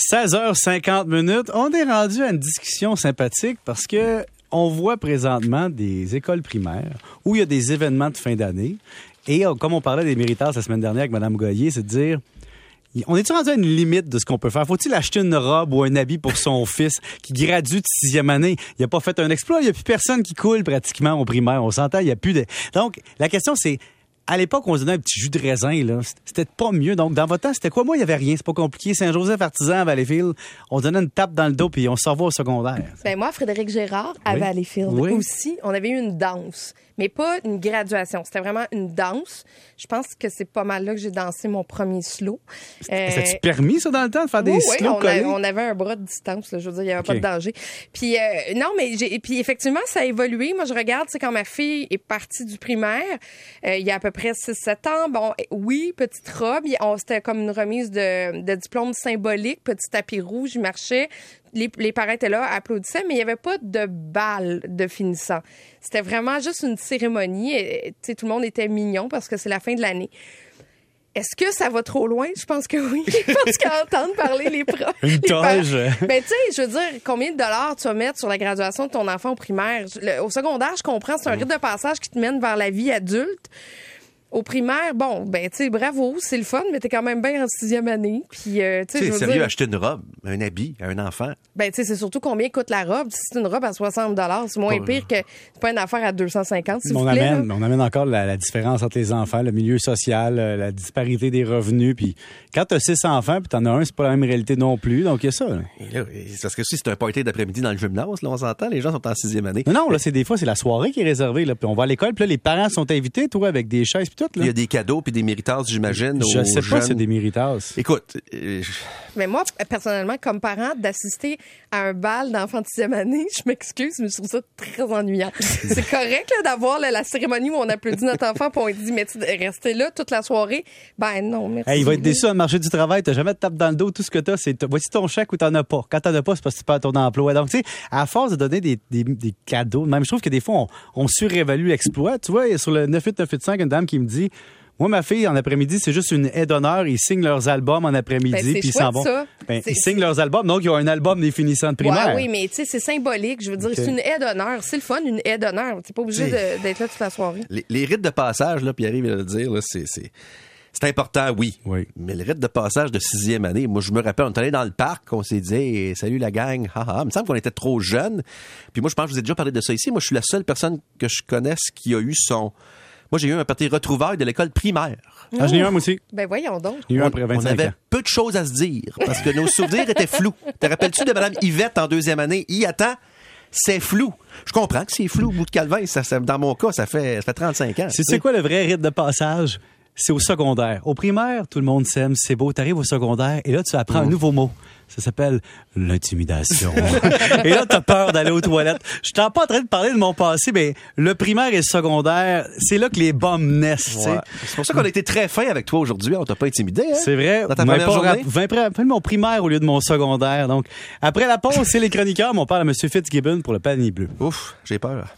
16h50 minutes. On est rendu à une discussion sympathique parce que on voit présentement des écoles primaires où il y a des événements de fin d'année. Et euh, comme on parlait des méritards la semaine dernière avec Mme Goyer, c'est de dire on est-tu rendu à une limite de ce qu'on peut faire? Faut-il acheter une robe ou un habit pour son fils qui gradue de sixième année? Il a pas fait un exploit. Il n'y a plus personne qui coule pratiquement au primaire. On s'entend, il n'y a plus de... Donc, la question, c'est à l'époque, on se donnait un petit jus de raisin, là. C'était pas mieux. Donc, dans votre temps, c'était quoi? Moi, il y avait rien. C'est pas compliqué. Saint-Joseph Artisan à Valleyfield. On donnait une tape dans le dos puis on s'en va au secondaire. Ben moi, Frédéric Gérard à Oui. Valleyfield Oui. aussi, on avait eu une danse, mais pas une graduation. C'était vraiment une danse. Je pense que c'est pas mal là que j'ai dansé mon premier slow. Euh, C'était-tu permis, ça, dans le temps, de faire des oui, slow on, a- on avait un bras de distance, là, je veux dire, il n'y avait pas de danger. Puis euh, non, mais j'ai puis effectivement, ça a évolué. Moi, je regarde, c'est quand ma fille est partie du primaire, euh, il y a à peu près 6-7 ans. Bon, eh, oui, petite robe, c'était comme une remise de, de diplôme symbolique, petit tapis rouge, il marchait. Les, les parents étaient là, applaudissaient, mais il n'y avait pas de bal de finissant. C'était vraiment juste une cérémonie. Et, tout le monde était mignon parce que c'est la fin de l'année. Est-ce que ça va trop loin? Je pense que oui. parce qu'à entendre parler les profs. Une toge. Ben, tu sais, je veux dire, combien de dollars tu vas mettre sur la graduation de ton enfant au primaire? Le- au secondaire, je comprends, c'est un rite de passage qui te mène vers la vie adulte. Au primaire, bon, ben, tu sais, bravo, c'est le fun, mais t'es quand même bien en sixième année. Puis, euh, tu sais, sérieux, dire, acheter une robe, un habit à un enfant? ben, tu sais, c'est surtout combien coûte la robe? Si c'est une robe à 60 c'est moins Pas- pire que c'est pas une affaire à 250, s'il on vous plaît. amène, là. on amène encore la, la différence entre les enfants, le milieu social, euh, la disparité des revenus. Puis quand tu as six enfants, puis t'en as un, c'est pas la même réalité non plus. Donc il y a ça. là. Et là, et c'est parce que si c'est un party d'après-midi dans le gymnase, là, on s'entend, les gens sont en sixième année. Non, non, là, c'est des fois, c'est la soirée qui est réservée. Là. Puis on va à l'école, puis là, les parents sont invités, toi, avec des chaises, puis tout. Il y a des cadeaux puis des méritas, j'imagine. Je aux sais pas jeunes. si c'est des méritas. Écoute, euh, je- Mais moi, personnellement, comme parent, d'assister à un bal d'enfants de sixième année, je m'excuse, mais je trouve ça très ennuyant. c'est correct d'avoir la cérémonie où on applaudit notre enfant puis on lui dit, mais tu rester là toute la soirée? Ben non, merci. Hey, il va être déçu dans le marché du travail. T'as jamais de tape dans le dos. Tout ce que t'as, c'est voici ton chèque ou t'en as pas. Quand t'en as pas, c'est parce que tu perds ton emploi. Donc, tu sais, à force de donner des, des, des cadeaux, même je trouve que des fois, on, on surévalue l'exploit. Tu vois, sur le 98985, une dame qui me moi, ma fille, en après-midi, c'est juste une aide d'honneur. Ils signent leurs albums en Ben, après-midi, c'est puis ils s'en vont. ça. Ben, ils signent leurs albums. Donc, ils ont un album des finissants de primaire. Ouais, oui, mais tu sais, c'est symbolique. Je veux dire, c'est une aide d'honneur. C'est le fun, une aide d'honneur. T'es pas obligé d'être là toute la soirée. les, les rites de passage, là, Pierre-Yves vient de le dire, c'est, c'est, c'est important, oui. Oui. Mais le rite de passage de sixième année, moi, je me rappelle, on est allé dans le parc, on s'est dit, Hey, salut la gang, haha. Il me semble qu'on était trop jeunes. Puis moi, je pense que je vous ai déjà parlé de ça ici. Moi, je suis la seule personne que je connaisse qui a eu son. Moi, j'ai eu un parti retrouvailles de l'école primaire. Ah, j'en ai eu un, moi aussi. Ben voyons donc. J'ai eu un on, après on 25 avait ans. peu de choses à se dire parce que nos souvenirs étaient flous. Te rappelles-tu de Mme Yvette en deuxième année? Y attend, c'est flou. Je comprends que c'est flou au bout de Calvin. Ça, ça- dans mon cas, ça fait, ça fait 35 ans. C'est c'est quoi le vrai rite de passage? C'est au secondaire. Au primaire, tout le monde s'aime, c'est beau. T'arrives au secondaire et là, tu apprends un nouveau mot. Ça s'appelle l'intimidation. et là, t'as peur d'aller aux toilettes. Je suis pas en train de parler de mon passé, mais le primaire et le secondaire, c'est là que les bombes naissent. tu. Ouais. C'est pour ça qu'on a été très fin avec toi aujourd'hui. On t'a pas intimidé. Hein? C'est vrai. Dans ta première pas journée? rapp- vous m'avez rappelé mon primaire au lieu de mon secondaire. Donc, après la pause, c'est les chroniqueurs, mais on parle à M. Fitzgibbon pour le panier bleu. Ouf, j'ai peur.